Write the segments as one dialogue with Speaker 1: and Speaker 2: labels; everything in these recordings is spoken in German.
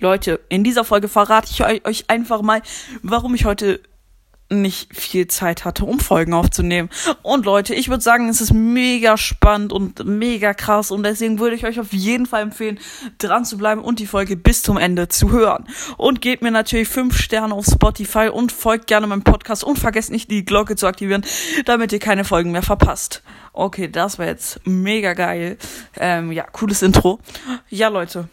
Speaker 1: Leute, in dieser Folge verrate ich euch einfach mal, warum ich heute nicht viel Zeit hatte, um Folgen aufzunehmen. Und Leute, ich würde sagen, es ist mega spannend und mega krass und deswegen würde ich euch auf jeden Fall empfehlen, dran zu bleiben und die Folge bis zum Ende zu hören. Und gebt mir natürlich fünf Sterne auf Spotify und folgt gerne meinem Podcast und vergesst nicht die Glocke zu aktivieren, damit ihr keine Folgen mehr verpasst. Okay, das war jetzt mega geil. Ähm, ja, cooles Intro. Ja, Leute,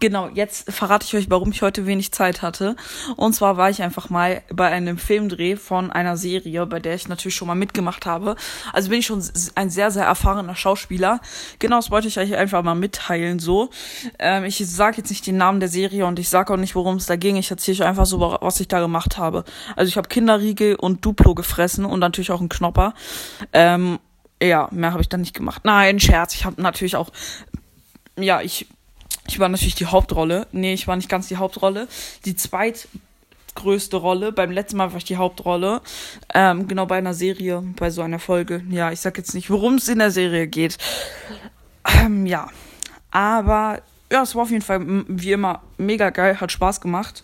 Speaker 1: Genau, jetzt verrate ich euch, warum ich heute wenig Zeit hatte. Und zwar war ich einfach mal bei einem Filmdreh von einer Serie, bei der ich natürlich schon mal mitgemacht habe. Also bin ich schon ein sehr, sehr erfahrener Schauspieler. Genau, das wollte ich euch einfach mal mitteilen so. Ähm, ich sage jetzt nicht den Namen der Serie und ich sage auch nicht, worum es da ging. Ich erzähle euch einfach so, was ich da gemacht habe. Also ich habe Kinderriegel und Duplo gefressen und natürlich auch einen Knopper. Ähm, ja, mehr habe ich dann nicht gemacht. Nein, Scherz. Ich habe natürlich auch, ja, ich ich war natürlich die Hauptrolle. Nee, ich war nicht ganz die Hauptrolle. Die zweitgrößte Rolle. Beim letzten Mal war ich die Hauptrolle. Ähm, genau bei einer Serie, bei so einer Folge. Ja, ich sag jetzt nicht, worum es in der Serie geht. Ähm, ja. Aber ja, es war auf jeden Fall wie immer mega geil, hat Spaß gemacht.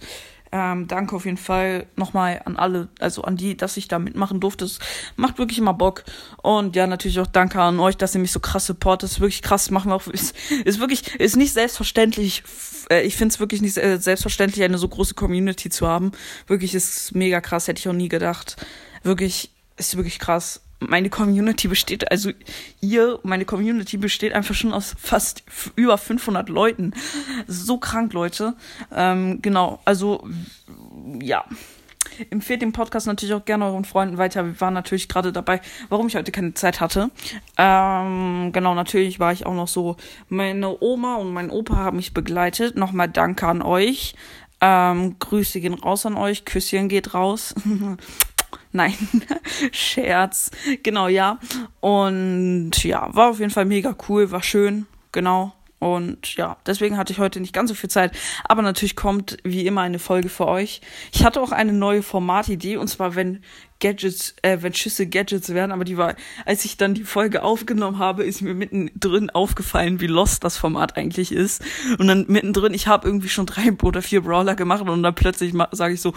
Speaker 1: Ähm, danke auf jeden Fall nochmal an alle, also an die, dass ich da mitmachen durfte. Es macht wirklich immer Bock. Und ja, natürlich auch danke an euch, dass ihr mich so krass supportet. ist wirklich krass. Machen wir auch, ist, ist wirklich, ist nicht selbstverständlich. Äh, ich finde es wirklich nicht selbstverständlich, eine so große Community zu haben. Wirklich ist mega krass, hätte ich auch nie gedacht. Wirklich, ist wirklich krass meine Community besteht, also ihr, meine Community besteht einfach schon aus fast über 500 Leuten. So krank, Leute. Ähm, genau, also ja. Empfehlt den Podcast natürlich auch gerne euren Freunden weiter. Wir waren natürlich gerade dabei, warum ich heute keine Zeit hatte. Ähm, genau, natürlich war ich auch noch so. Meine Oma und mein Opa haben mich begleitet. Nochmal Danke an euch. Ähm, Grüße gehen raus an euch. Küsschen geht raus. Nein, Scherz. Genau, ja. Und ja, war auf jeden Fall mega cool, war schön, genau. Und ja, deswegen hatte ich heute nicht ganz so viel Zeit. Aber natürlich kommt wie immer eine Folge für euch. Ich hatte auch eine neue Formatidee und zwar, wenn Gadgets, äh, wenn Schüsse Gadgets werden, aber die war, als ich dann die Folge aufgenommen habe, ist mir mittendrin aufgefallen, wie lost das Format eigentlich ist. Und dann mittendrin, ich habe irgendwie schon drei oder vier Brawler gemacht und dann plötzlich sage ich so,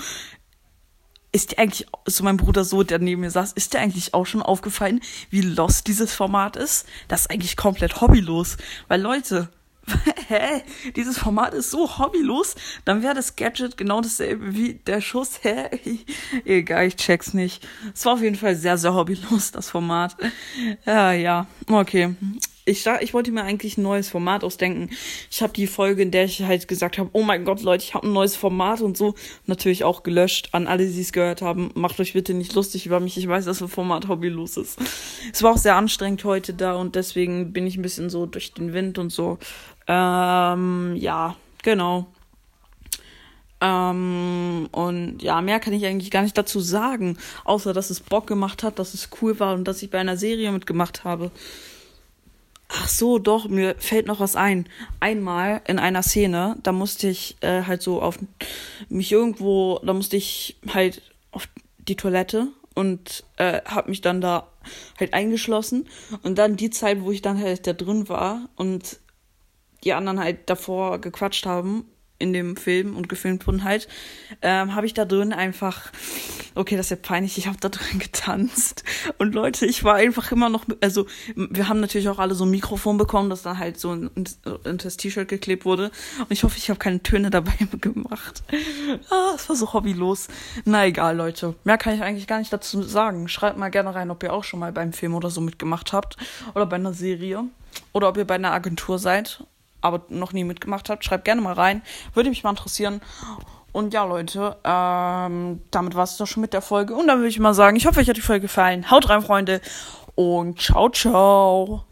Speaker 1: ist dir eigentlich, so mein Bruder so, der neben mir saß, ist dir eigentlich auch schon aufgefallen, wie lost dieses Format ist? Das ist eigentlich komplett hobbylos. Weil Leute, hä? Dieses Format ist so hobbylos, dann wäre das Gadget genau dasselbe wie der Schuss, hä? Egal, ich check's nicht. Es war auf jeden Fall sehr, sehr hobbylos, das Format. Ja, ja, okay ich, ich wollte mir eigentlich ein neues Format ausdenken. Ich habe die Folge, in der ich halt gesagt habe, oh mein Gott, Leute, ich habe ein neues Format und so, natürlich auch gelöscht. An alle, die es gehört haben, macht euch bitte nicht lustig über mich. Ich weiß, dass ein Format hobbylos ist. Es war auch sehr anstrengend heute da und deswegen bin ich ein bisschen so durch den Wind und so. Ähm, ja, genau. Ähm, und ja, mehr kann ich eigentlich gar nicht dazu sagen, außer dass es Bock gemacht hat, dass es cool war und dass ich bei einer Serie mitgemacht habe. Ach so, doch, mir fällt noch was ein. Einmal in einer Szene, da musste ich äh, halt so auf mich irgendwo, da musste ich halt auf die Toilette und äh, habe mich dann da halt eingeschlossen und dann die Zeit, wo ich dann halt da drin war und die anderen halt davor gequatscht haben in dem Film und gefilmt wurden halt, ähm, habe ich da drin einfach, okay, das ist ja peinlich, ich habe da drin getanzt. Und Leute, ich war einfach immer noch, also wir haben natürlich auch alle so ein Mikrofon bekommen, das dann halt so in, in das T-Shirt geklebt wurde. Und ich hoffe, ich habe keine Töne dabei gemacht. Ah, es war so hobbylos. Na egal, Leute. Mehr kann ich eigentlich gar nicht dazu sagen. Schreibt mal gerne rein, ob ihr auch schon mal beim Film oder so mitgemacht habt. Oder bei einer Serie. Oder ob ihr bei einer Agentur seid aber noch nie mitgemacht habt, schreibt gerne mal rein. Würde mich mal interessieren. Und ja, Leute, ähm, damit war es doch schon mit der Folge. Und dann würde ich mal sagen, ich hoffe, euch hat die Folge gefallen. Haut rein, Freunde. Und ciao, ciao.